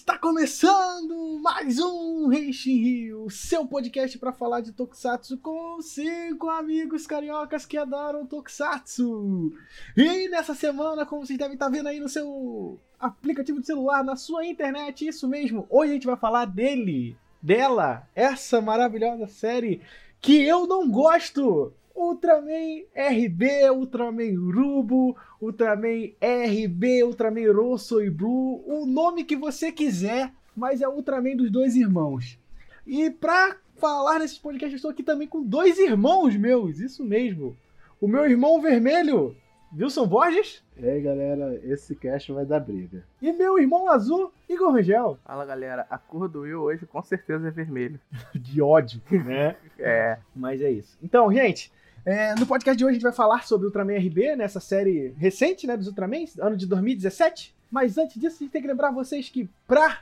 Está começando mais um Renshin Rio, seu podcast para falar de Tokusatsu com cinco amigos cariocas que adoram Tokusatsu. E nessa semana, como vocês devem estar vendo aí no seu aplicativo de celular, na sua internet, isso mesmo, hoje a gente vai falar dele, dela, essa maravilhosa série que eu não gosto. Ultraman RB, Ultraman Rubo, Ultraman RB, Ultraman Rosso e Blue, o nome que você quiser, mas é Ultraman dos dois irmãos. E pra falar nesse podcast, eu estou aqui também com dois irmãos meus, isso mesmo. O meu irmão vermelho, Wilson Borges. E aí, galera, esse cast vai dar briga. E meu irmão azul, Igor Rangel. Fala, galera, a cor do Will hoje com certeza é vermelho. De ódio, né? é. Mas é isso. Então, gente, é, no podcast de hoje a gente vai falar sobre Ultraman RB, nessa série recente, né, dos Ultramans, ano de 2017. Mas antes disso, a gente tem que lembrar vocês que pra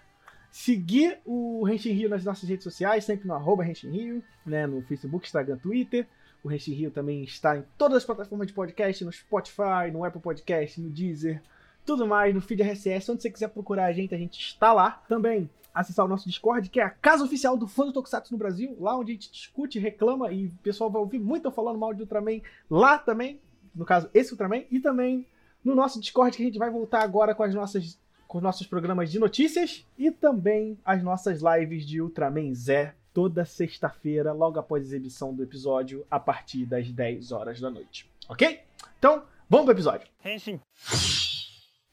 seguir o Henshin Rio nas nossas redes sociais, sempre no arroba Henshin Rio, né, no Facebook, Instagram, Twitter. O Henshin Rio também está em todas as plataformas de podcast, no Spotify, no Apple Podcast, no Deezer, tudo mais, no feed RSS, onde você quiser procurar a gente, a gente está lá. Também acessar o nosso Discord, que é a casa oficial do fã do Tokusatsu no Brasil, lá onde a gente discute, reclama e o pessoal vai ouvir muito eu falando mal de Ultraman lá também, no caso, esse Ultraman, e também no nosso Discord que a gente vai voltar agora com as nossas com os nossos programas de notícias e também as nossas lives de Ultraman Zé toda sexta-feira, logo após a exibição do episódio, a partir das 10 horas da noite. Ok? Então, vamos pro episódio. Henshin.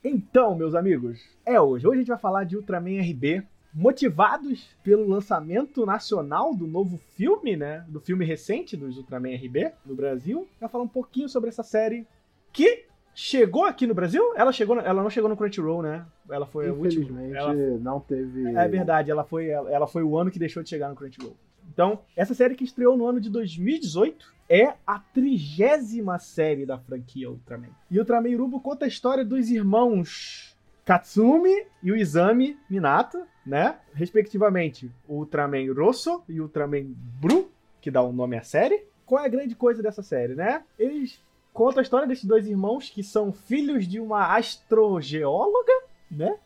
Então, meus amigos, é hoje. Hoje a gente vai falar de Ultraman RB, motivados pelo lançamento nacional do novo filme, né? Do filme recente dos Ultraman RB no Brasil. Vai falar um pouquinho sobre essa série que chegou aqui no Brasil. Ela chegou, ela não chegou no Crunchyroll, né? Ela foi a última. Ela, não teve. é verdade, ela foi, ela foi o ano que deixou de chegar no Crunchyroll. Então, essa série que estreou no ano de 2018 é a trigésima série da franquia Ultraman. E Ultraman Rubo conta a história dos irmãos Katsumi e o Izami Minato, né? Respectivamente, o Ultraman Rosso e o Ultraman Bru, que dá o nome à série. Qual é a grande coisa dessa série, né? Eles contam a história desses dois irmãos que são filhos de uma astrogeóloga, né?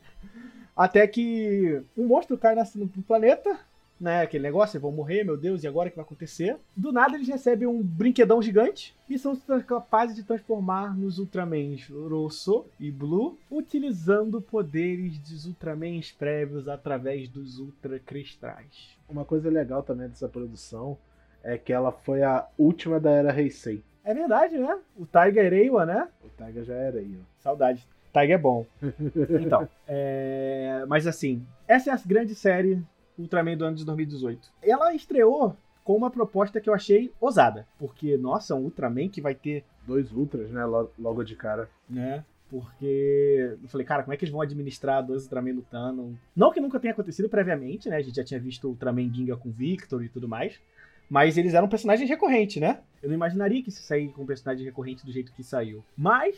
Até que um monstro cai no planeta, né? Aquele negócio, eles vão morrer, meu Deus, e agora o que vai acontecer? Do nada eles recebem um brinquedão gigante e são capazes de transformar nos Ultramans Rosso e Blue, utilizando poderes dos Ultramans prévios através dos Ultracristais. Uma coisa legal também dessa produção é que ela foi a última da era Heisei. É verdade, né? O Tiger Eiwa, né? O Taiga já era aí, ó. Saudade. Tiger é bom. Então, é... mas assim, essa é a grande série Ultraman do ano de 2018. Ela estreou com uma proposta que eu achei ousada, porque, nossa, um Ultraman que vai ter, Dois Ultras, né? lo- Logo de cara. né? Porque eu falei, cara, como é que eles vão administrar dois Ultraman lutando? Não que nunca tenha acontecido previamente, né? A gente já tinha visto o Ultraman Ginga com Victor e tudo mais. Mas eles eram personagens recorrentes, né? Eu não imaginaria que isso sair com um personagem recorrente do jeito que saiu. Mas,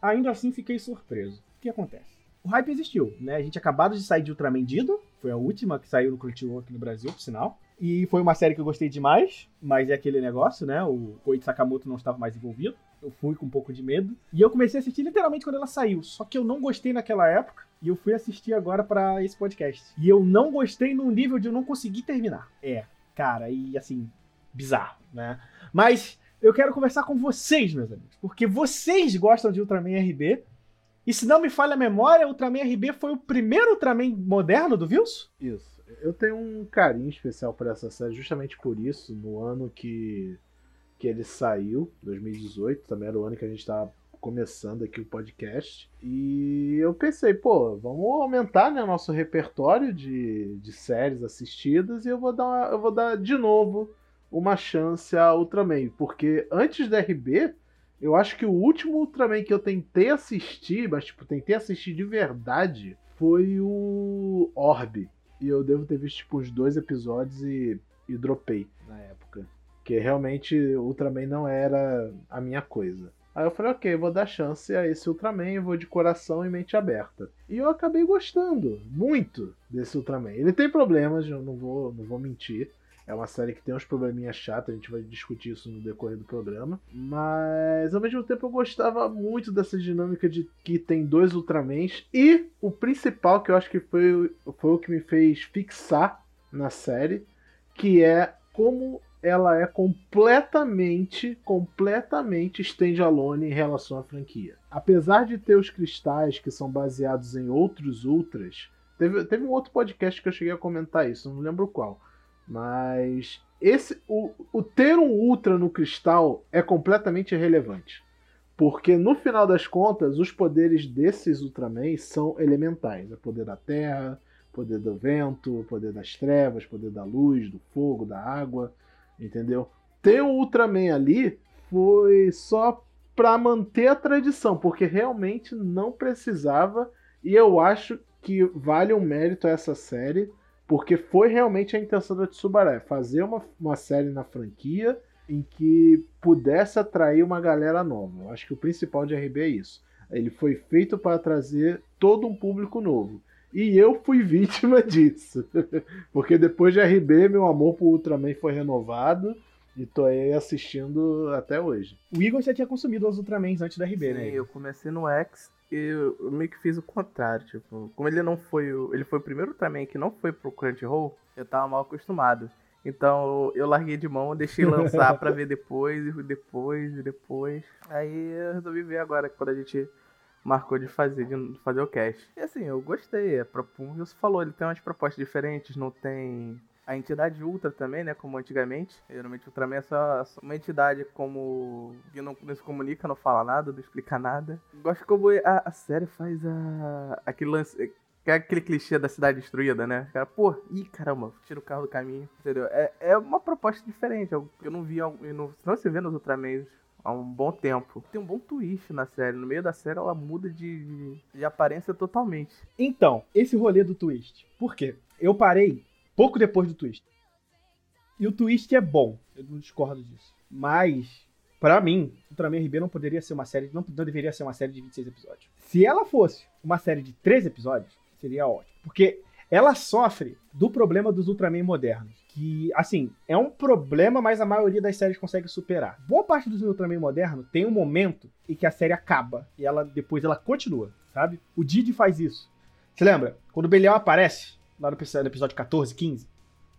ainda assim, fiquei surpreso. O que acontece? O hype existiu, né? A gente acabado de sair de Ultraman Dido. Foi a última que saiu no Crunchyroll aqui no Brasil, por sinal. E foi uma série que eu gostei demais, mas é aquele negócio, né? O Koichi Sakamoto não estava mais envolvido. Eu fui com um pouco de medo. E eu comecei a assistir literalmente quando ela saiu. Só que eu não gostei naquela época. E eu fui assistir agora para esse podcast. E eu não gostei num nível de eu não conseguir terminar. É, cara, e assim, bizarro, né? Mas eu quero conversar com vocês, meus amigos. Porque vocês gostam de Ultraman RB. E se não me falha a memória, Ultraman RB foi o primeiro Ultraman moderno do Vils? Isso. Eu tenho um carinho especial por essa série, justamente por isso, no ano que, que ele saiu, 2018, também era o ano que a gente tava começando aqui o podcast. E eu pensei, pô, vamos aumentar né, nosso repertório de, de séries assistidas e eu vou dar, uma- eu vou dar de novo uma chance a Ultraman, porque antes da RB, eu acho que o último Ultraman que eu tentei assistir, mas tipo, tentei assistir de verdade, foi o Orb. E eu devo ter visto tipo uns dois episódios e, e dropei na época. Porque realmente Ultraman não era a minha coisa. Aí eu falei, ok, vou dar chance a esse Ultraman, vou de coração e mente aberta. E eu acabei gostando muito desse Ultraman. Ele tem problemas, eu não vou, não vou mentir. É uma série que tem uns probleminhas chatos, a gente vai discutir isso no decorrer do programa. Mas ao mesmo tempo eu gostava muito dessa dinâmica de que tem dois Ultramans. E o principal, que eu acho que foi, foi o que me fez fixar na série, que é como ela é completamente, completamente standalone em relação à franquia. Apesar de ter os cristais que são baseados em outros Ultras, teve, teve um outro podcast que eu cheguei a comentar isso, não lembro qual. Mas esse o, o ter um Ultra no cristal é completamente irrelevante. Porque no final das contas, os poderes desses Ultraman são elementais. É poder da terra, poder do vento, poder das trevas, poder da luz, do fogo, da água, entendeu? Ter um Ultraman ali foi só para manter a tradição, porque realmente não precisava e eu acho que vale um mérito a essa série, porque foi realmente a intenção da Tsubaré, fazer uma, uma série na franquia em que pudesse atrair uma galera nova. Eu acho que o principal de RB é isso. Ele foi feito para trazer todo um público novo. E eu fui vítima disso. Porque depois de RB, meu amor por Ultraman foi renovado. E tô aí assistindo até hoje. O Igor já tinha consumido os Ultramans antes da RB, Sim, né? eu comecei no X eu meio que fiz o contrário, tipo, como ele não foi o, ele foi o primeiro Ultraman que não foi pro Crunchyroll, eu tava mal acostumado. Então eu larguei de mão, deixei lançar pra ver depois, e depois, e depois. Aí eu resolvi ver agora, quando a gente marcou de fazer, de fazer o cast. E assim, eu gostei. É, como você falou, ele tem umas propostas diferentes, não tem a entidade Ultra também, né? Como antigamente. Geralmente o Ultraman é só, só uma entidade como. que não, não, se comunica, não fala nada, não explica nada. Gosto como a, a série faz a. aquele lance. Que é aquele clichê da cidade destruída, né? Cara, pô, ih, caramba, tira o carro do caminho, entendeu? É, é uma proposta diferente. Eu, não vi. Eu não, não se vê nos Ultramans há um bom tempo. Tem um bom twist na série. No meio da série ela muda de, de aparência totalmente. Então, esse rolê do twist. Por quê? Eu parei pouco depois do twist. E o twist é bom. Eu não discordo disso. Mas, para mim, Ultraman RB não poderia ser uma série. Não, não deveria ser uma série de 26 episódios. Se ela fosse uma série de 13 episódios, seria ótimo. Porque ela sofre do problema dos Ultraman modernos. Que, assim, é um problema, mas a maioria das séries consegue superar. Boa parte dos Ultraman modernos tem um momento em que a série acaba e ela depois ela continua, sabe? O Didi faz isso. Você lembra? Quando o Belial aparece, lá no episódio 14, 15,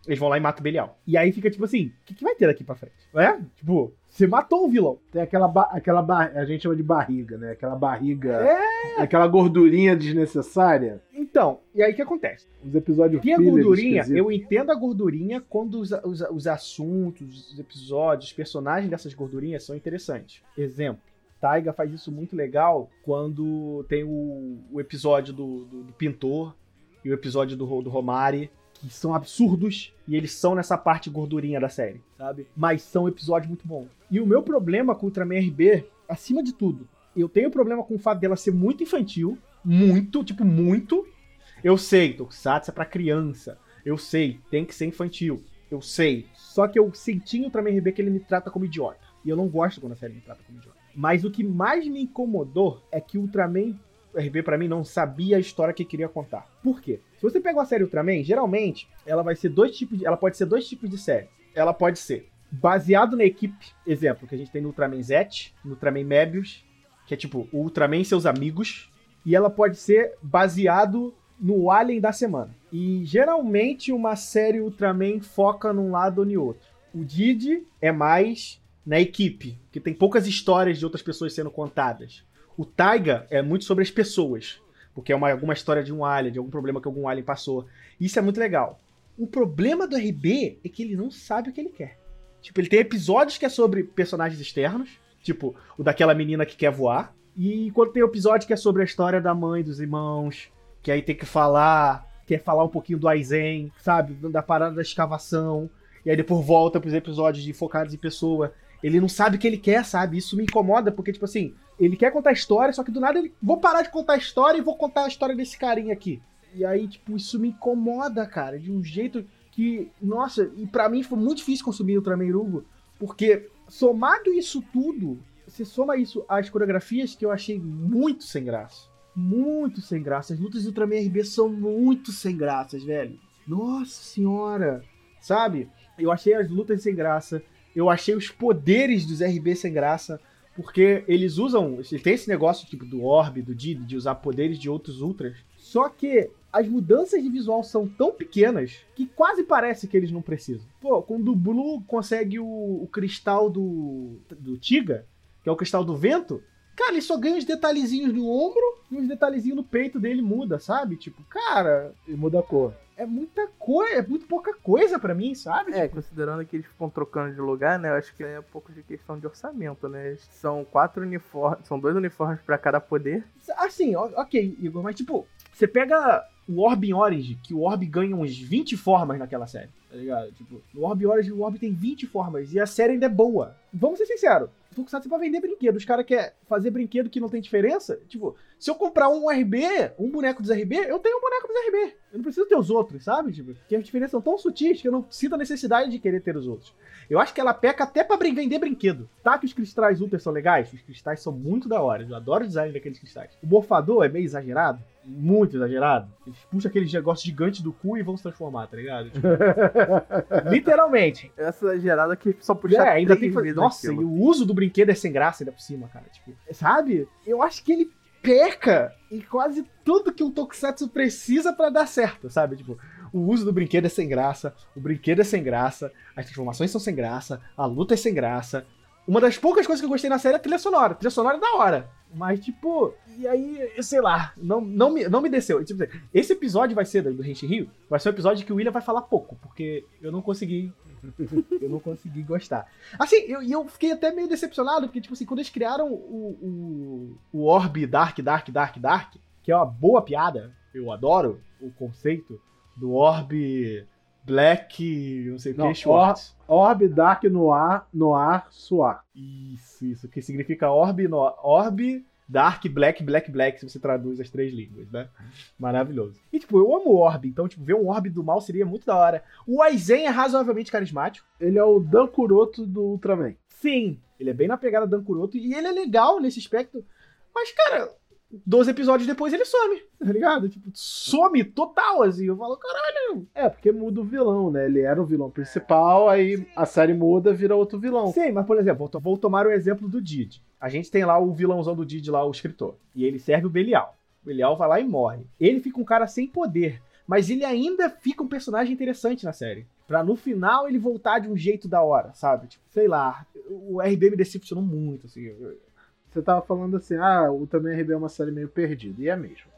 eles vão lá e matam o Belial. E aí fica tipo assim, o que, que vai ter daqui pra frente? É? Tipo, você matou o vilão. Tem aquela, aquela a gente chama de barriga, né? Aquela barriga, é... aquela gordurinha desnecessária. Então, e aí o que acontece? Os episódios E a gordurinha, eu entendo a gordurinha quando os, os, os assuntos, os episódios, os personagens dessas gordurinhas são interessantes. Exemplo. Taiga faz isso muito legal quando tem o, o episódio do, do, do pintor e o episódio do, do Romari, que são absurdos e eles são nessa parte gordurinha da série, sabe? Mas são episódios muito bons. E o meu problema com Ultraman RB, acima de tudo, eu tenho problema com o fato dela ser muito infantil, muito, tipo, muito. Eu sei, Tokusatsu é pra criança. Eu sei, tem que ser infantil. Eu sei. Só que eu senti no Ultraman RB que ele me trata como idiota. E eu não gosto quando a série me trata como idiota. Mas o que mais me incomodou é que Ultraman RB para mim não sabia a história que queria contar. Por quê? Se você pega uma série Ultraman, geralmente ela vai ser dois tipos de, ela pode ser dois tipos de série. Ela pode ser baseado na equipe, exemplo, que a gente tem no Ultraman Z, no Ultraman Mebius, que é tipo o Ultraman e seus amigos, e ela pode ser baseado no Alien da semana. E geralmente uma série Ultraman foca num lado ou no outro. O Didi é mais na equipe, que tem poucas histórias de outras pessoas sendo contadas. O Taiga é muito sobre as pessoas, porque é uma, alguma história de um alien, de algum problema que algum alien passou. Isso é muito legal. O problema do RB é que ele não sabe o que ele quer. Tipo, ele tem episódios que é sobre personagens externos, tipo o daquela menina que quer voar, e quando tem episódio que é sobre a história da mãe, dos irmãos, que aí tem que falar, quer falar um pouquinho do Aizen, sabe, da parada da escavação, e aí depois volta pros episódios de focados em pessoa. Ele não sabe o que ele quer, sabe? Isso me incomoda, porque, tipo assim, ele quer contar a história, só que do nada ele. Vou parar de contar a história e vou contar a história desse carinha aqui. E aí, tipo, isso me incomoda, cara, de um jeito que. Nossa, e para mim foi muito difícil consumir Ultraman Rugo, porque somado isso tudo, você soma isso às coreografias que eu achei muito sem graça. Muito sem graça. As lutas do Ultraman RB são muito sem graças, velho. Nossa senhora! Sabe? Eu achei as lutas sem graça. Eu achei os poderes dos RB sem graça. Porque eles usam. Tem esse negócio tipo do Orb, do Did, de usar poderes de outros Ultras. Só que as mudanças de visual são tão pequenas que quase parece que eles não precisam. Pô, quando o Blue consegue o, o cristal do, do Tiga, que é o cristal do vento, cara, ele só ganha uns detalhezinhos no ombro e uns detalhezinhos no peito dele muda, sabe? Tipo, cara. E muda a cor. É muita coisa, é muito pouca coisa para mim, sabe? É, considerando que eles ficam trocando de lugar, né? Eu acho que é um pouco de questão de orçamento, né? São quatro uniformes, são dois uniformes para cada poder. Assim, ok, Igor, mas tipo, você pega o Orb em Orange, que o Orb ganha uns 20 formas naquela série, tá ligado? Tipo, no Orb Orange o Orb tem 20 formas e a série ainda é boa. Vamos ser sinceros, Tokusatsu é pra vender brinquedo. Os caras querem fazer brinquedo que não tem diferença. Tipo, se eu comprar um RB, um boneco dos RB, eu tenho um boneco dos RB. Eu não preciso ter os outros, sabe? Tipo, que as diferenças são tão sutis que eu não sinto a necessidade de querer ter os outros. Eu acho que ela peca até pra vender brinquedo. Tá que os cristais Ultra são legais? Os cristais são muito da hora. Eu adoro o design daqueles cristais. O morfador é meio exagerado. Muito exagerado. Eles puxam aqueles negócios gigantes do cu e vão se transformar, tá ligado? Tipo, literalmente. Essa exagerada que só puxa é, ainda tem que... Nossa, e o uso do brinquedo é sem graça ainda por cima, cara. Tipo, sabe? Eu acho que ele peca em quase tudo que um Tokusatsu precisa para dar certo, sabe? Tipo, o uso do brinquedo é sem graça, o brinquedo é sem graça, as transformações são sem graça, a luta é sem graça. Uma das poucas coisas que eu gostei na série é a trilha sonora. A trilha sonora é da hora. Mas, tipo, e aí, sei lá, não, não, me, não me desceu. Tipo, esse episódio vai ser do Henshin Rio, vai ser um episódio que o William vai falar pouco, porque eu não consegui eu não consegui gostar. Assim, eu, eu fiquei até meio decepcionado, porque, tipo assim, quando eles criaram o, o, o Orb Dark, Dark, Dark, Dark, que é uma boa piada, eu adoro o conceito do Orb Black, não sei o que, Schwartz. Orb Dark Noir, Noir, Suar. Isso, isso, que significa Orb, no, Orb Dark, Black, Black, Black, se você traduz as três línguas, né? Maravilhoso. E, tipo, eu amo o Orb, então, tipo, ver um Orb do mal seria muito da hora. O Aizen é razoavelmente carismático. Ele é o Dan Kuroto do Ultraman. Sim, ele é bem na pegada Dan Kuroto e ele é legal nesse aspecto. Mas, cara, 12 episódios depois ele some, tá ligado? Tipo, some total, assim. Eu falo, caralho. É, porque muda o vilão, né? Ele era o vilão principal, aí Sim. a série muda, vira outro vilão. Sim, mas por exemplo, vou tomar o exemplo do Didi. A gente tem lá o vilãozão do Didi lá, o escritor. E ele serve o Belial. O Belial vai lá e morre. Ele fica um cara sem poder. Mas ele ainda fica um personagem interessante na série. Pra no final ele voltar de um jeito da hora, sabe? Tipo, sei lá. O RB me decepcionou muito, assim. Você tava falando assim, ah, o também RB é uma série meio perdida. E é mesmo.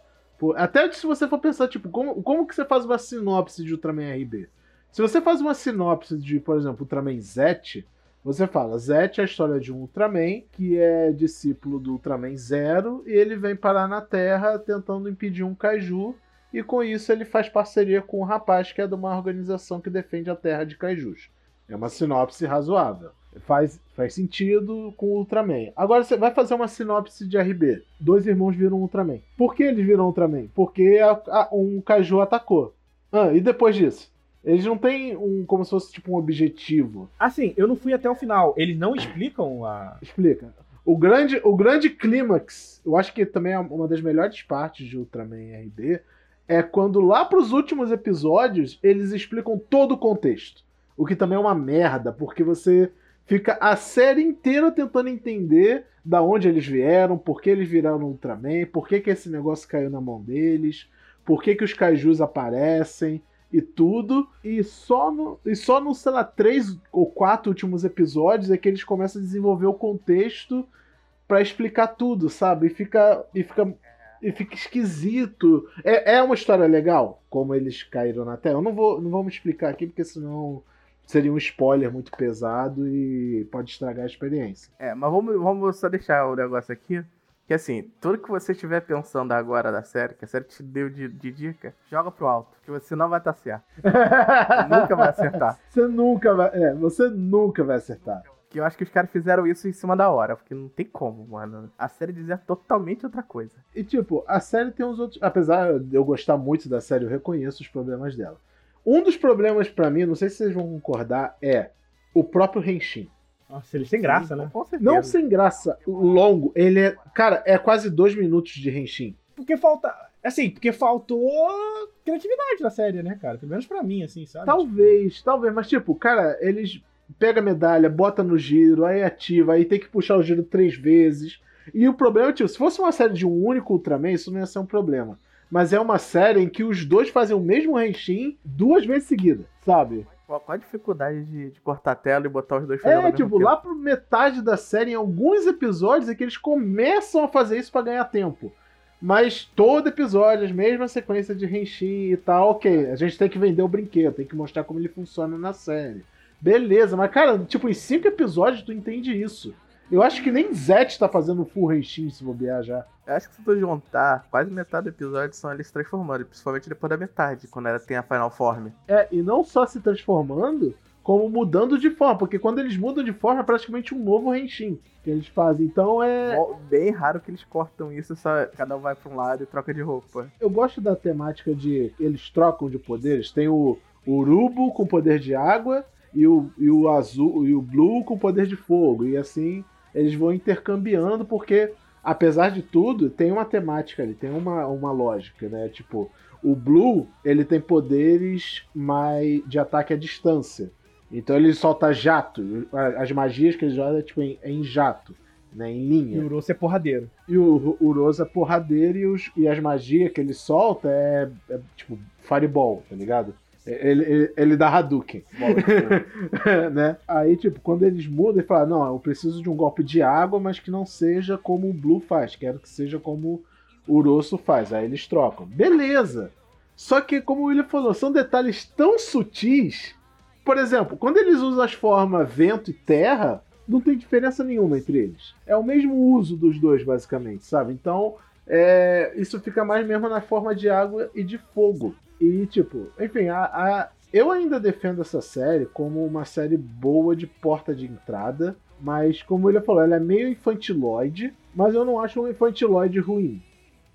Até se você for pensar, tipo, como, como que você faz uma sinopse de Ultraman RB? Se você faz uma sinopse de, por exemplo, Ultraman Z, você fala, Zet é a história de um Ultraman que é discípulo do Ultraman Zero e ele vem parar na Terra tentando impedir um Kaiju e com isso ele faz parceria com um rapaz que é de uma organização que defende a Terra de Kaijus. É uma sinopse razoável faz, faz sentido com o Ultraman. Agora você vai fazer uma sinopse de RB. Dois irmãos viram Ultraman. Por que eles viram Ultraman? Porque a, a, um Kaiju atacou. Ah, e depois disso? Eles não têm um como se fosse tipo um objetivo. Assim, eu não fui até o final. Eles não explicam a. Explica. O grande, o grande clímax, eu acho que também é uma das melhores partes de Ultraman RB, é quando lá pros últimos episódios eles explicam todo o contexto. O que também é uma merda, porque você fica a série inteira tentando entender da onde eles vieram, por que eles viraram Ultraman, por que, que esse negócio caiu na mão deles, por que, que os kaijus aparecem e tudo. E só no, e só no, sei lá, três ou quatro últimos episódios é que eles começam a desenvolver o contexto para explicar tudo, sabe? E fica, e fica, e fica esquisito. É, é uma história legal, como eles caíram na Terra. Eu não vou, não vou me explicar aqui, porque senão seria um spoiler muito pesado e pode estragar a experiência. É, mas vamos, vamos só deixar o negócio aqui. Que assim, tudo que você estiver pensando agora da série, que a série te deu de, de dica, joga pro alto, que você não vai estar certo. nunca vai acertar. Você nunca vai. É, você nunca vai acertar. Que eu acho que os caras fizeram isso em cima da hora, porque não tem como, mano. A série dizia totalmente outra coisa. E tipo, a série tem uns outros. Apesar de eu gostar muito da série, eu reconheço os problemas dela. Um dos problemas para mim, não sei se vocês vão concordar, é o próprio Henshin. Nossa, ele sem graça, né? Não sem graça, longo. Ele é. Cara, é quase dois minutos de Henshin. Porque falta. Assim, porque faltou criatividade na série, né, cara? Pelo menos pra mim, assim, sabe? Talvez, talvez, mas tipo, cara, eles pega a medalha, bota no giro, aí ativa, aí tem que puxar o giro três vezes. E o problema é, tipo, se fosse uma série de um único Ultraman, isso não ia ser um problema. Mas é uma série em que os dois fazem o mesmo Henshin duas vezes seguidas, sabe? Qual, qual a dificuldade de, de cortar a tela e botar os dois fazendo ao É, tipo, lá pro metade da série, em alguns episódios, é que eles começam a fazer isso pra ganhar tempo. Mas todo episódio, as mesmas sequências de Henshin e tal, ok, a gente tem que vender o brinquedo, tem que mostrar como ele funciona na série. Beleza, mas cara, tipo, em cinco episódios tu entende isso. Eu acho que nem Zet tá fazendo full Henshin se bobear já. Eu acho que se tu juntar, quase metade do episódio são eles se transformando, principalmente depois da metade, quando ela tem a Final Form. É, e não só se transformando, como mudando de forma, porque quando eles mudam de forma é praticamente um novo Henshin que eles fazem. Então é. Bem raro que eles cortam isso, só cada um vai pra um lado e troca de roupa. Eu gosto da temática de eles trocam de poderes. Tem o Urubo com poder de água e o, e o azul e o Blue com poder de fogo. E assim eles vão intercambiando, porque, apesar de tudo, tem uma temática ali, tem uma, uma lógica, né? Tipo, o Blue ele tem poderes mais de ataque à distância. Então ele solta jato. As magias que ele joga é tipo em, em jato, né? Em linha. E o Urosso é porradeiro. E o Urosa é porradeiro e, os- e as magias que ele solta é, é tipo Fireball, tá ligado? Ele, ele, ele dá Hadouken. né? Aí, tipo, quando eles mudam, ele fala: Não, eu preciso de um golpe de água, mas que não seja como o Blue faz, quero que seja como o Urosso faz. Aí eles trocam. Beleza! Só que, como o William falou, são detalhes tão sutis. Por exemplo, quando eles usam as formas vento e terra, não tem diferença nenhuma entre eles. É o mesmo uso dos dois, basicamente, sabe? Então, é, isso fica mais mesmo na forma de água e de fogo. E, tipo, enfim, a, a- eu ainda defendo essa série como uma série boa de porta de entrada, mas, como ele falou, ela é meio infantiloide, mas eu não acho um infantiloide ruim.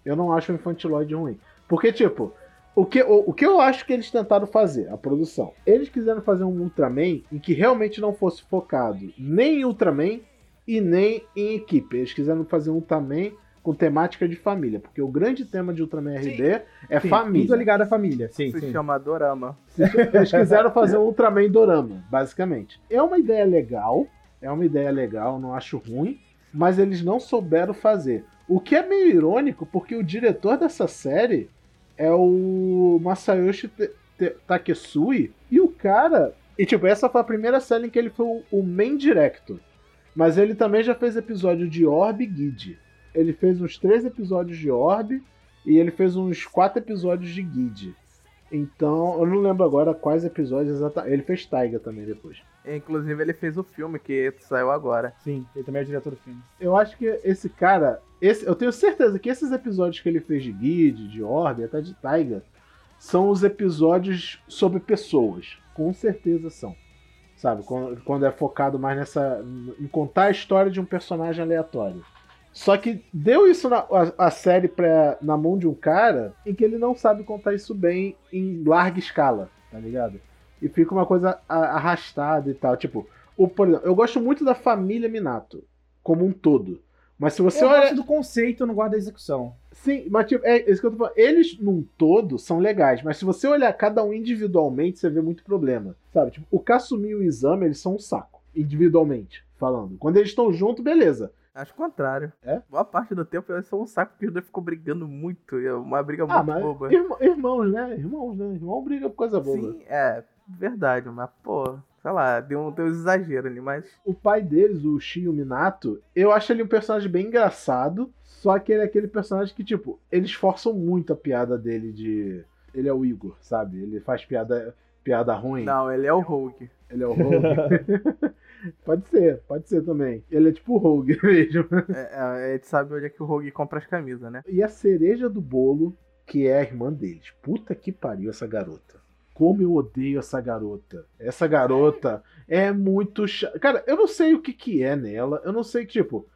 Eu não acho um infantiloide ruim. Porque, tipo, o que, o, o que eu acho que eles tentaram fazer, a produção? Eles quiseram fazer um Ultraman em que realmente não fosse focado nem em Ultraman e nem em equipe. Eles quiseram fazer um Ultraman com temática de família, porque o grande tema de Ultraman Sim. RD é Sim, família. Tudo ligado à família, sim, Se sim. chama Dorama. Eles quiseram fazer um Ultraman Dorama, basicamente. É uma ideia legal, é uma ideia legal, não acho ruim, mas eles não souberam fazer. O que é meio irônico, porque o diretor dessa série é o Masayoshi Takesui, e o cara. E tipo, essa foi a primeira série em que ele foi o- main director. Mas ele também já fez episódio de Orb e Guide. Ele fez uns três episódios de Orb e ele fez uns quatro episódios de Guide. Então, eu não lembro agora quais episódios exatamente. Ele fez Taiga também depois. Inclusive, ele fez o filme que saiu agora. Sim, ele também é o diretor do filme. Eu acho que esse cara. Esse, eu tenho certeza que esses episódios que ele fez de Guide, de Orbe, até de Taiga, são os episódios sobre pessoas. Com certeza são. Sabe? Quando, quando é focado mais nessa. em contar a história de um personagem aleatório. Só que deu isso na a, a série pra, na mão de um cara em que ele não sabe contar isso bem em larga escala, tá ligado? E fica uma coisa arrastada e tal. Tipo, o, por exemplo, eu gosto muito da família Minato, como um todo. Mas se você eu olha. gosto do conceito, eu não gosto da execução. Sim, mas tipo, é isso que eu tô falando. Eles, num todo, são legais, mas se você olhar cada um individualmente, você vê muito problema. Sabe? Tipo, o Kasumi e o Izami, eles são um saco, individualmente falando. Quando eles estão juntos, beleza. Acho o contrário. É? Boa parte do tempo eles são um saco porque os dois ficam brigando muito. É uma briga Ah, muito boba. irmã- irmãos, né? Irmãos, né? Irmão briga por coisa boba. Sim, é verdade, mas pô, sei lá, deu um, deu um exagero ali, mas. O pai deles, o Shio Minato, eu acho ele um personagem bem engraçado, só que ele é aquele personagem que, tipo, eles forçam muito a piada dele de. Ele é o Igor, sabe? Ele faz piada, piada ruim. Não, ele é o Rogue. Ele é o Rogue. pode ser, pode ser também. Ele é tipo o Rogue mesmo. É, é, a gente sabe onde é que o Rogue compra as camisas, né? E a cereja do bolo, que é a irmã deles. Puta que pariu essa garota. Como eu odeio essa garota. Essa garota é muito chata. Cara, eu não sei o que que é nela. Eu não sei, tipo...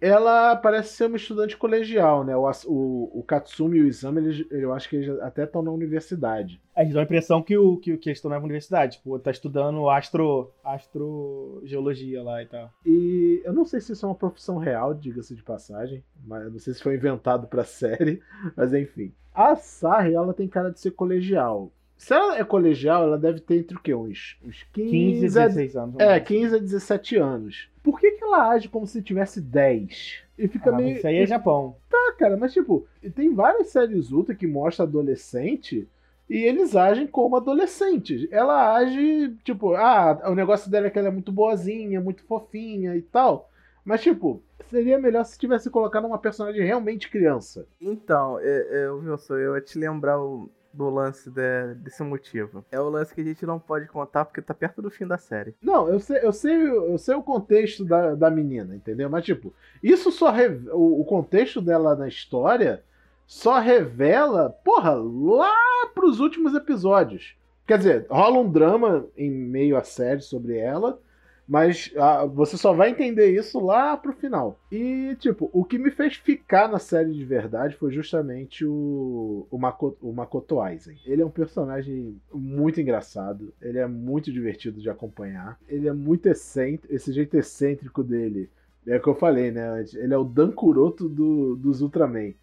Ela parece ser uma estudante colegial, né? O, o, o Katsumi e o Izami, eles, eu acho que eles até estão na universidade. A gente dá a impressão que, o, que, que eles estão na universidade. Tipo, tá estudando astro, astrogeologia lá e tal. E eu não sei se isso é uma profissão real, diga-se de passagem, mas não sei se foi inventado pra série, mas enfim. A Sarri, ela tem cara de ser colegial. Se ela é colegial, ela deve ter entre o quê? Uns, uns 15, 15, a 16 anos. É, 15 a 17 anos. Por que, que ela age como se tivesse 10? E fica Ah, meio. Isso aí é Japão. Ah, cara, mas tipo, tem várias séries Ultra que mostram adolescente e eles agem como adolescentes. Ela age, tipo, ah, o negócio dela é que ela é muito boazinha, muito fofinha e tal. Mas, tipo, seria melhor se tivesse colocado uma personagem realmente criança. Então, é, é, Wilson, eu ia te lembrar o- do lance de- desse motivo. É o lance que a gente não pode contar porque tá perto do fim da série. Não, eu sei, eu sei, eu sei o contexto da, da menina, entendeu? Mas, tipo, isso só. re- O, o contexto dela na história só revela, porra, lá pros últimos episódios. Quer dizer, rola um drama em meio à série sobre ela, mas ah, você só vai entender isso lá pro final. E, tipo, o que me fez ficar na série de verdade foi justamente o, o, Makoto, o Makoto. Ele é um personagem muito engraçado, ele é muito divertido de acompanhar, ele é muito excêntrico, esse jeito excêntrico dele. É o que eu falei, né? Ele é o Dan Kuroto do, dos Ultraman.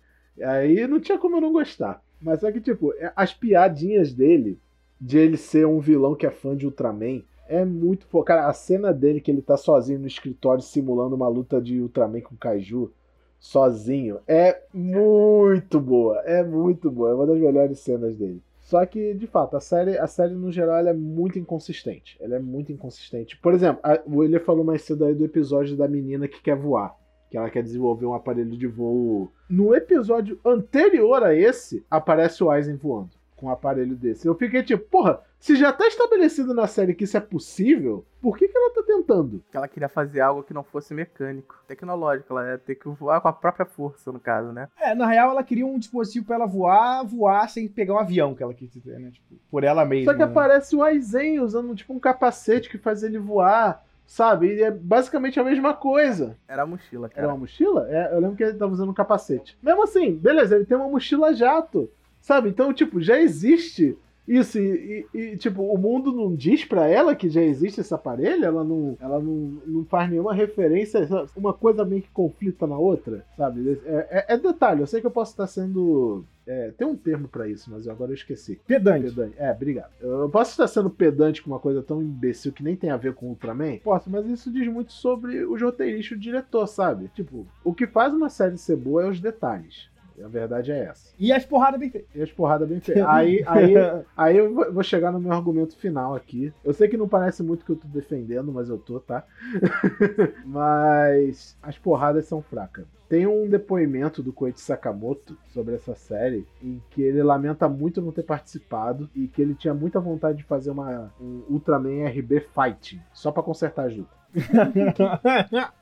Aí não tinha como eu não gostar. Mas só que, tipo, é- as piadinhas dele, de ele ser um vilão que é fã de Ultraman, é muito fo... Cara, a cena dele que ele tá sozinho no escritório simulando uma luta de Ultraman com Kaiju, sozinho, é muito boa. É muito boa. É uma das melhores cenas dele. Só que, de fato, a série, a série no geral é muito inconsistente. Ela é muito inconsistente. Por exemplo, a- o William falou mais cedo aí do episódio da menina que quer voar. Que ela quer desenvolver um aparelho de voo. No episódio anterior a esse, aparece o Aizen voando com um aparelho desse. Eu fiquei tipo, porra, se já tá estabelecido na série que isso é possível, por que, que ela tá tentando? Que ela queria fazer algo que não fosse mecânico, tecnológico. Ela ia ter que voar com a própria força, no caso, né? É, na real, ela queria um dispositivo pra ela voar, voar sem pegar um avião que ela quis dizer, né? Tipo, por ela mesma. Só que né? aparece o Aizen usando tipo um capacete que faz ele voar, sabe? E é basicamente a mesma coisa. Era a mochila, Era cara. uma mochila? É, eu lembro que ele tava usando um capacete. Mesmo assim, beleza, ele tem uma mochila jato, sabe? Então, tipo, já existe isso. E, e- e, tipo, o mundo não diz pra ela que já existe esse aparelho, ela não, ela não, não faz nenhuma referência, uma coisa meio que conflita na outra, sabe? É, é- é detalhe, eu sei que eu posso estar sendo. é, tem um termo pra isso, mas eu agora eu esqueci. Pedante. Pedante. É, obrigado. Eu posso estar sendo pedante com uma coisa tão imbecil que nem tem a ver com o Ultraman? Posso, mas isso diz muito sobre os roteiristas e o diretor, sabe? Tipo, o que faz uma série ser boa é os detalhes. A verdade é essa. E as porradas bem feitas. E as porradas bem feitas. Aí, aí, aí eu vou- chegar no meu argumento final aqui. Eu sei que não parece muito que eu tô defendendo, mas eu tô, tá? mas as porradas são fracas. Tem um depoimento do Koichi Sakamoto sobre essa série em que ele lamenta muito não ter participado e que ele tinha muita vontade de fazer uma, um Ultraman RB Fighting, só pra consertar as lutas.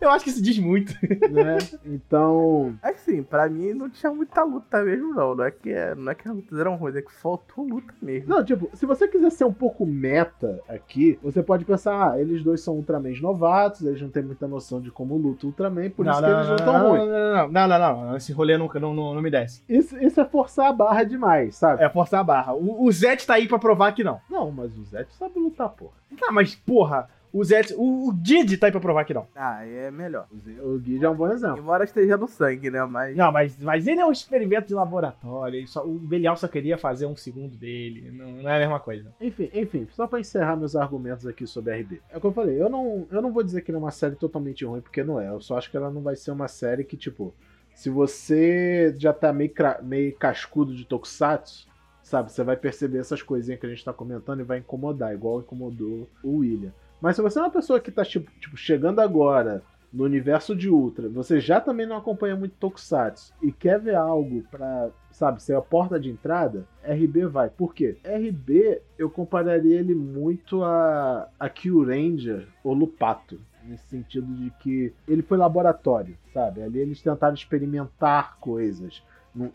Eu acho que isso diz muito. Né? Então, Assim, pra mim não tinha muita luta mesmo, não. Não é que, não é que as lutas eram ruins, é que faltou luta mesmo. Não, tipo, se você quiser ser um pouco meta aqui, você pode pensar, ah, eles dois são Ultramans novatos, eles não têm muita noção de como luta Ultraman, por isso que eles não estão não, ruins. não, não, não, não, não. Esse rolê nunca não, não, não me desce. Isso, isso é forçar a barra demais, sabe? É forçar a barra. O, o Zet tá aí pra provar que não. Não, mas o Zé sabe lutar, porra. Ah, mas porra, o Zet. O, o Didi tá aí pra provar que não. Ah, é melhor. O, o Guide é um bom exemplo. Embora esteja no sangue, né? Mas. Não, mas, mas ele é um experimento de laboratório. só- o Belial só queria fazer um segundo dele. Não, não é a mesma coisa. Enfim, enfim, só pra encerrar meus argumentos aqui sobre RB. É o que eu falei, eu não, eu não vou dizer que ela é uma série totalmente ruim, porque não é. Eu só acho que ela não vai ser uma série que, tipo, se você já tá meio, meio cascudo de Tokusatsu, sabe, você vai perceber essas coisinhas que a gente tá comentando e vai incomodar, igual incomodou o William. Mas se você é uma pessoa que tá, tipo, tipo, chegando agora no universo de Ultra, você já também não acompanha muito Tokusatsu e quer ver algo pra, sabe, ser a porta de entrada, RB vai. Por quê? RB, eu compararia ele muito a, a Q Ranger ou Lupato. Nesse sentido de que ele foi laboratório, sabe? Ali eles tentaram experimentar coisas.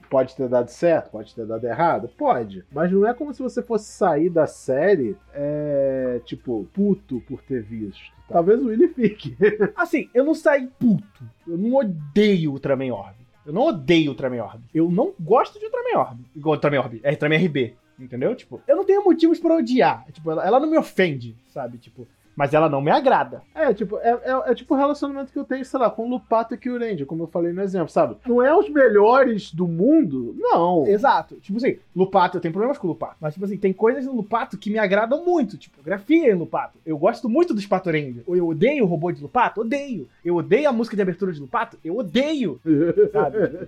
Pode ter dado certo, pode ter dado errado? Pode. Mas não é como se você fosse sair da série, é, tipo, puto por ter visto. Talvez o Willy fique. Assim, eu não saí puto. Eu não odeio Ultraman Orb. Eu não odeio Ultraman Orb. Eu não gosto de Ultraman Orb. Igual Ultraman Orb. É Ultraman RB. Entendeu? Tipo, eu não tenho motivos pra odiar. Tipo, ela, ela não me ofende, sabe? Tipo, Mas ela não me agrada. É, tipo, é, é, é tipo o relacionamento que eu tenho, sei lá, com o Lupato e Kyurenji, como eu falei no exemplo, sabe? Não é os melhores do mundo, não. Exato. Tipo assim, Lupato, eu tenho problemas com o Lupato. Mas, tipo assim, tem coisas no Lupato que me agradam muito. Tipo, grafia em Lupato. Eu gosto muito do Spatorenga. Eu odeio o robô de Lupato? Odeio. Eu odeio a música de abertura de Lupato? Eu odeio. sabe?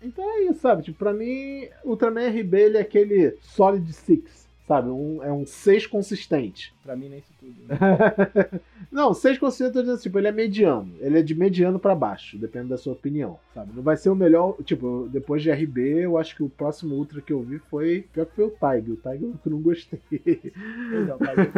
Então é isso, sabe? Tipo, pra mim, Ultraman RB ele é aquele Solid Six, sabe? Um, é um 6 consistente. Pra mim, nem isso tudo. Né? não, 6 consistente, eu dizendo, tipo, ele é mediano. Ele é de mediano pra baixo, depende da sua opinião, sabe? Não vai ser o melhor. Tipo, depois de RB, eu acho que o próximo Ultra que eu vi foi. Pior que foi o Tiger. O Tiger eu não gostei. Não, caramba.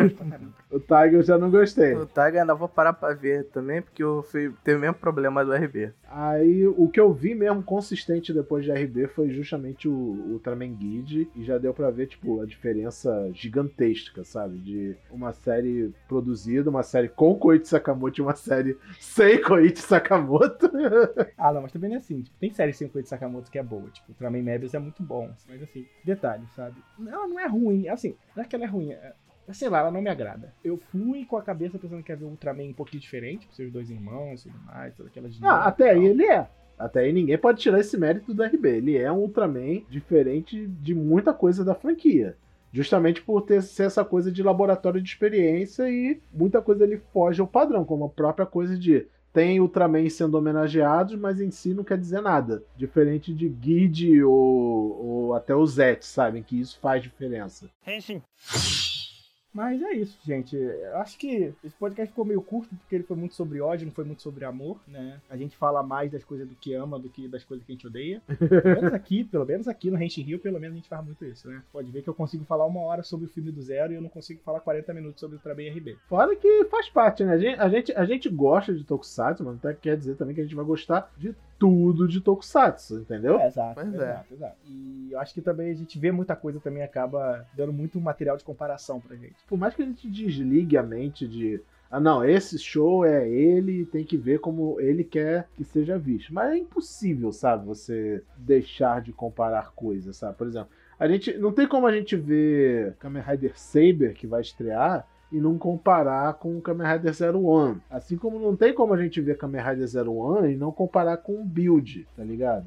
O Tiger eu já não gostei. O Tiger ainda vou parar pra ver também, porque eu fui, teve o mesmo problema do RB. Aí o que eu vi mesmo consistente depois de RB foi justamente o Ultraman Guide. E já deu pra ver, tipo, a diferença gigantesca, sabe? De uma série produzida, uma série com Koichi Sakamoto e uma série sem Koichi Sakamoto. ah, não, mas também não é assim. Tipo, tem série sem Koichi Sakamoto que é boa. Tipo, Ultraman Mebius é muito bom. Mas assim, detalhe, sabe? Ela não é ruim. Assim, não é que ela é ruim. É... Sei lá, ela não me agrada. Eu fui com a cabeça pensando que ia ver um Ultraman um pouquinho diferente, com seus dois irmãos e tudo mais, todas aquelas Ah, até aí ele é. Até aí ninguém pode tirar esse mérito do RB. Ele é um Ultraman diferente de muita coisa da franquia. Justamente por ter ser essa coisa de laboratório de experiência e muita coisa ele foge ao padrão, como a própria coisa de tem Ultraman sendo homenageados, mas em si não quer dizer nada. Diferente de Guide ou, ou até o Zet, sabem? Que isso faz diferença. Henshin. Mas é isso, gente. Eu acho que esse podcast ficou meio curto porque ele foi muito sobre ódio, não foi muito sobre amor, né? A gente fala mais das coisas do que ama do que das coisas que a gente odeia. Pelo menos aqui, pelo menos aqui no Rente Rio, pelo menos a gente faz muito isso, né? Pode ver que eu consigo falar uma hora sobre o filme do zero e eu não consigo falar 40 minutos sobre o Trabalho RB. Fora que faz parte, né? A gente, a gente, a gente gosta de Tokusatsu, mas até quer dizer também que a gente vai gostar de tudo de Tokusatsu, entendeu? É, exato, Pois é. exato, exato. E eu acho que também a gente vê muita coisa também acaba dando muito material de comparação pra gente. Por mais que a gente desligue a mente de ah, não, esse show é ele e tem que ver como ele quer que seja visto. Mas é impossível, sabe, você deixar de comparar coisas, sabe? Por exemplo, a gente não tem como a gente ver Kamen Rider Saber que vai estrear e não comparar com o Kamen Rider Zero One. Assim como não tem como a gente ver Kamen Rider Zero One e não comparar com o Build, tá ligado?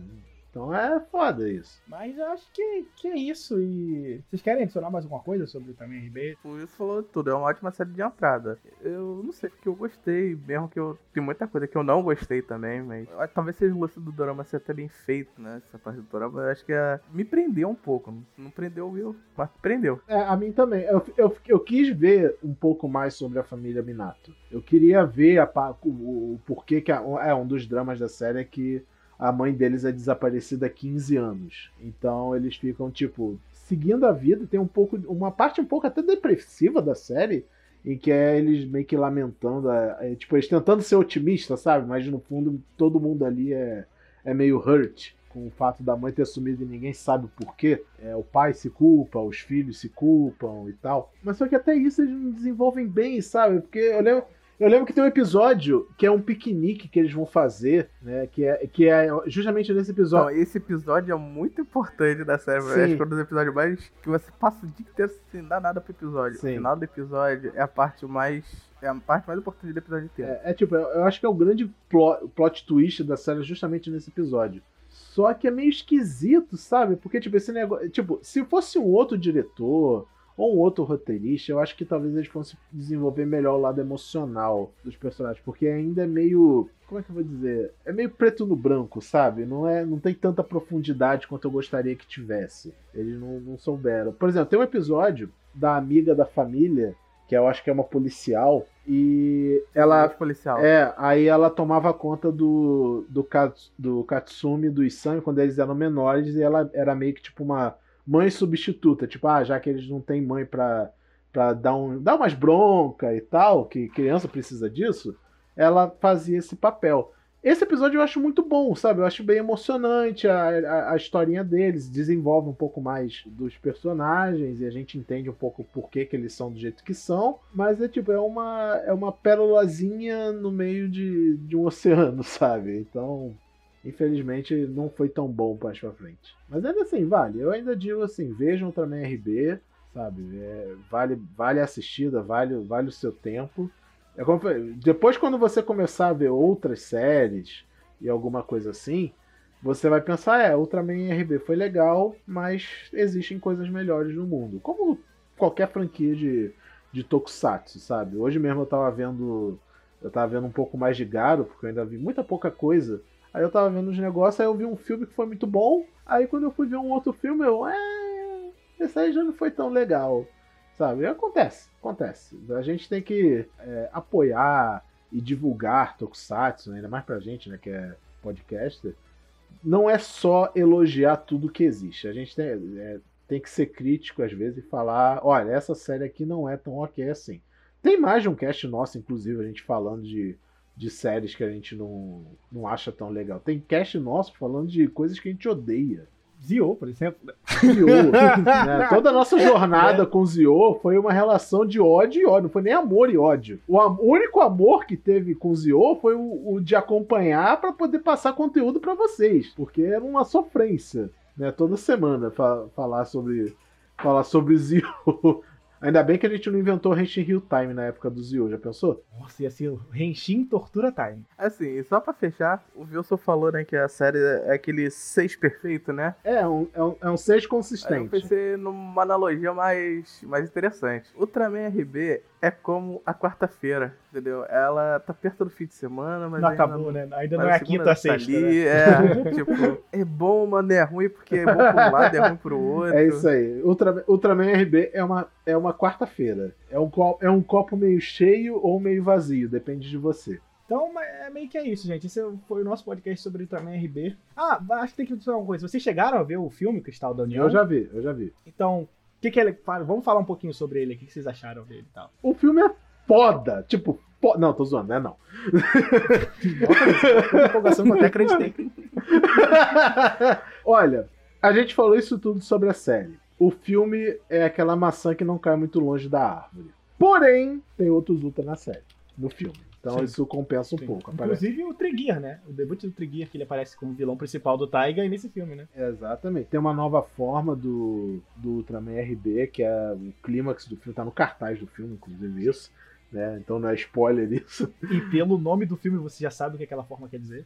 Então é foda isso. Mas eu acho que, que é isso. E vocês querem adicionar mais alguma coisa sobre o Taman RB? Por isso falou tudo, é uma ótima série de entrada. Eu não sei porque eu gostei, mesmo que eu. Tem muita coisa que eu não gostei também, mas. eu Talvez seja o lance do Dorama ser até bem feito, né? Essa parte do Dorama, eu acho que é... me prendeu um pouco. Não prendeu o Will, mas prendeu. É, a mim também. Eu, eu, eu quis ver um pouco mais sobre a família Minato. Eu queria ver a, o, o porquê que. A, é, um dos dramas da série é que a mãe deles é desaparecida há 15 anos. Então eles ficam, tipo, seguindo a vida. Tem um pouco. Uma parte um pouco até depressiva da série. Em que é eles meio que lamentando. é, é, tipo, eles tentando ser otimistas, sabe? Mas no fundo todo mundo ali é, é meio hurt com o fato da mãe ter sumido e ninguém sabe o porquê. É, o pai se culpa, os filhos se culpam e tal. Mas só que até isso eles não desenvolvem bem, sabe? Porque eu lembro. Eu lembro que tem um episódio que é um piquenique que eles vão fazer, né? Que é, que é justamente nesse episódio. esse episódio é muito importante da série. Sim. Acho que é um dos episódios mais. que você passa o dia inteiro sem dar nada pro episódio. Sim. O final do episódio é a parte mais. é a parte mais importante do episódio inteiro. É, é tipo, eu eu acho que é o grande plot, plot twist da série justamente nesse episódio. Só que é meio esquisito, sabe? Porque, tipo, esse negócio. Tipo, se fosse um outro diretor ou um outro roteirista, eu acho que talvez eles fossem desenvolver melhor o lado emocional dos personagens. Porque ainda é meio. Como é que eu vou dizer? É meio preto no branco, sabe? Não, é, não tem tanta profundidade quanto eu gostaria que tivesse. Eles não, não souberam. Por exemplo, tem um episódio da amiga da família, que eu acho que é uma policial, e ela Muito policial. é, aí ela tomava conta do, do, do Katsumi e do Isami quando eles eram menores e ela era meio que tipo uma mãe substituta. Tipo, ah, já que eles não têm mãe pra, pra dar, um, dar umas bronca e tal, que criança precisa disso, ela fazia esse papel. Esse episódio eu acho muito bom, sabe? Eu acho bem emocionante a, a, a historinha deles, desenvolve um pouco mais dos personagens e a gente entende um pouco por que, que eles são do jeito que são, mas é tipo, é uma, é uma pérolazinha no meio de, de um oceano, sabe? Então, infelizmente, não foi tão bom mais pra frente. Mas ainda assim, vale. Eu ainda digo assim, vejam também RB, sabe? É, vale, vale a assistida, vale, vale o seu tempo. É como, depois, quando você começar a ver outras séries e alguma coisa assim, você vai pensar, é, Ultraman RB foi legal, mas existem coisas melhores no mundo. Como qualquer franquia de, de Tokusatsu, sabe? Hoje mesmo eu tava vendo. Eu tava vendo um pouco mais de Garo, porque eu ainda vi muita pouca coisa. Aí eu tava vendo os negócios, aí eu vi um filme que foi muito bom. Aí quando eu fui ver um outro filme, eu. É. Esse aí já não foi tão legal. Sabe? E acontece, acontece. A gente tem que é, apoiar e divulgar Tokusatsu, ainda mais pra gente, né, que é podcaster. Não é só elogiar tudo que existe. A gente tem, é, tem que ser crítico às vezes e falar: olha, essa série aqui não é tão ok assim. Tem mais de um cast nosso, inclusive, a gente falando de, de séries que a gente não, não acha tão legal. Tem cast nosso falando de coisas que a gente odeia. Zio, por exemplo. Zio. né? Toda a nossa jornada é. com Zio foi uma relação de ódio e ódio, não foi nem amor e ódio. O, am o único amor que teve com Zio foi o, o de acompanhar para poder passar conteúdo para vocês, porque era uma sofrência, né? Toda semana fa falar sobre falar sobre Zio. Ainda bem que a gente não inventou o Henshin Hill Time na época do Zio, já pensou? Nossa, ia ser o Henshin Tortura Time. Assim, só pra fechar, o Wilson falou, né, que a série é aquele 6 perfeito, né? É, um, é um, é um 6 consistente. Aí eu pensei numa analogia mais, mais interessante. Ultraman RB é como a quarta-feira, entendeu? Ela tá perto do fim de semana, mas. Não acabou, não, né? Ainda não é a quinta a sexta. Ali, né? É, tipo, é bom, mas é ruim porque é bom por um lado, é ruim pro outro. É isso aí. Ultra, Ultraman RB é uma, é uma quarta-feira. É um, é um copo meio cheio ou meio vazio, depende de você. Então, é meio que é isso, gente. Esse foi o nosso podcast sobre Ultraman RB. Ah, acho que tem que dizer uma coisa. Vocês chegaram a ver o filme Cristal da União? Eu já vi, eu já vi. Então, que que ele, vamos falar um pouquinho sobre ele. O que vocês acharam dele e tal? O filme é foda. Tipo, fo... não, tô zoando, né? Não. empolgação que eu até acreditei. Olha, a gente falou isso tudo sobre a série. O filme é aquela maçã que não cai muito longe da árvore. Porém, tem outros Ultra na série, no filme. Então Sim. isso compensa um Sim. pouco. Inclusive o Trigger, né? O debut do Trigger, que ele aparece como vilão principal do Taiga e nesse filme, né? Exatamente. Tem uma nova forma do, do Ultraman RB, que é o clímax do filme, tá no cartaz do filme, inclusive isso. Né? Então não é spoiler isso. E pelo nome do filme você já sabe o que aquela forma quer dizer?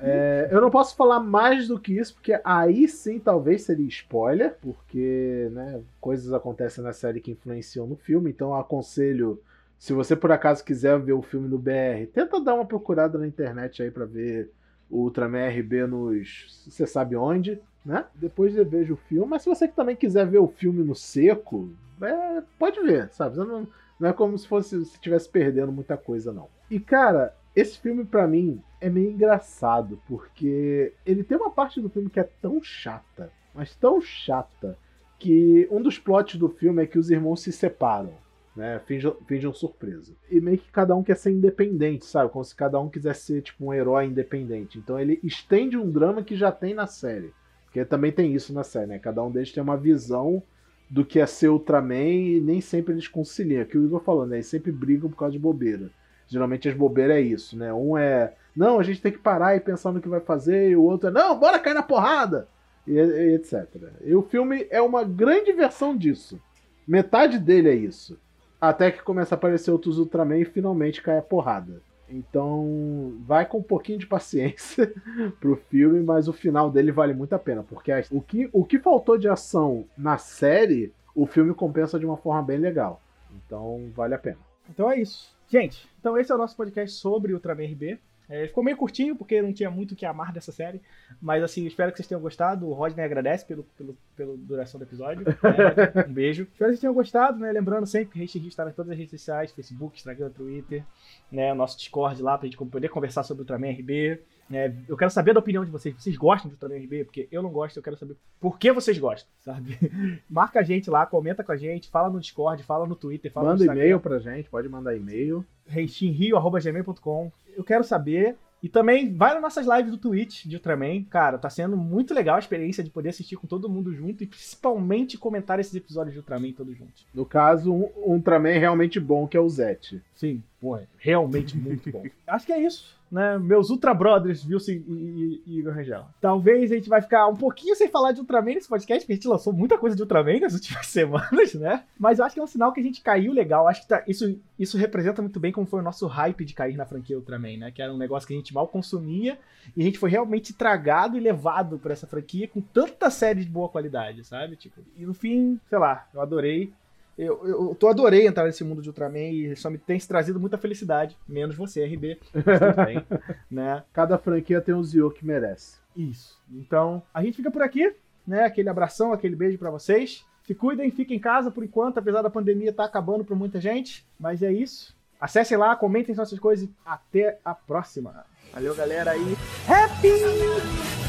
É, eu não posso falar mais do que isso, porque aí sim talvez seria spoiler, porque né, coisas acontecem na série que influenciam no filme, então eu aconselho se você por acaso quiser ver o filme no BR, tenta dar uma procurada na internet aí para ver o Ultraman RB nos. Você sabe onde, né? Depois você veja o filme. Mas se você também quiser ver o filme no seco, é, pode ver, sabe? Não, não é como se fosse se estivesse perdendo muita coisa, não. E cara, esse filme para mim é meio engraçado, porque ele tem uma parte do filme que é tão chata, mas tão chata, que um dos plots do filme é que os irmãos se separam né? Finjam, surpresa. E meio que cada um quer ser independente, sabe? Como se cada um quisesse ser tipo um herói independente. Então ele estende um drama que já tem na série. Porque também tem isso na série, né? Cada um deles tem uma visão do que é ser Ultraman e nem sempre eles conciliam. Aqui o Igor falou, né? Eles sempre brigam por causa de bobeira. Geralmente as bobeiras é isso, né? Um é, não, a gente tem que parar e pensar no que vai fazer, e o outro é, não, bora cair na porrada! E, e etc. E o filme é uma grande versão disso. Metade dele é isso. Até que começa a aparecer outros Ultraman e finalmente cai a porrada. Então, vai com um pouquinho de paciência pro filme, mas o final dele vale muito a pena, porque o que, o que faltou de ação na série, o filme compensa de uma forma bem legal. Então, vale a pena. Então é isso. Gente, então esse é o nosso podcast sobre Ultraman RB. É, ficou meio curtinho, porque não tinha muito o que amar dessa série. Mas assim, espero que vocês tenham gostado. O Rodney agradece pelo, pelo, pela duração do episódio. É, um beijo. Espero que vocês tenham gostado, né? Lembrando sempre que a gente está em todas as redes sociais, Facebook, Instagram, Twitter, né? Nosso Discord lá pra gente poder conversar sobre o Ultraman RB. É, eu quero saber da opinião de vocês. Vocês gostam do Ultraman RB? Porque eu não gosto, eu quero saber por que vocês gostam, sabe? Marca a gente lá, comenta com a gente, fala no Discord, fala no Twitter, fala Manda e-mail pra gente, pode mandar e-mail. reitinrio.gmail.com eu quero saber. E também vai nas nossas lives do Twitch de Ultraman. Cara, tá sendo muito legal a experiência de poder assistir com todo mundo junto e principalmente comentar esses episódios de Ultraman todos juntos. No caso, um, Ultraman realmente bom, que é o Zet. Sim. Pô, é realmente muito bom. Acho que é isso, né? Meus Ultra Brothers, Wilson e, e, Igor Rangel. Talvez a gente vai ficar um pouquinho sem falar de Ultraman nesse podcast, porque a gente lançou muita coisa de Ultraman nas últimas semanas, né? Mas eu acho que é um sinal que a gente caiu legal. Acho que tá, isso, isso representa muito bem como foi o nosso hype de cair na franquia Ultraman, né? Que era um negócio que a gente mal consumia e a gente foi realmente tragado e levado por essa franquia com tanta série de boa qualidade, sabe? Tipo, e no fim, sei lá, eu adorei. Eu, eu, eu tô adorei entrar nesse mundo de Ultraman e só me tem trazido muita felicidade. Menos você, RB. Tudo bem, né? Cada franquia tem um Zio que merece. Isso. Então, a gente fica por aqui, né? Aquele abração, aquele beijo pra vocês. Se cuidem, fiquem em casa por enquanto, apesar da pandemia estar acabando pra muita gente. Mas é isso. Acessem lá, comentem nossas coisas e até a próxima. Valeu, galera aí.「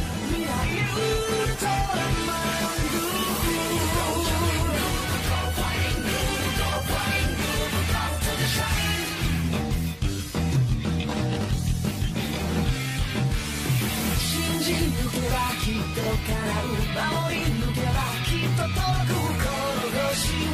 うら奪い抜けばきっと届くこの星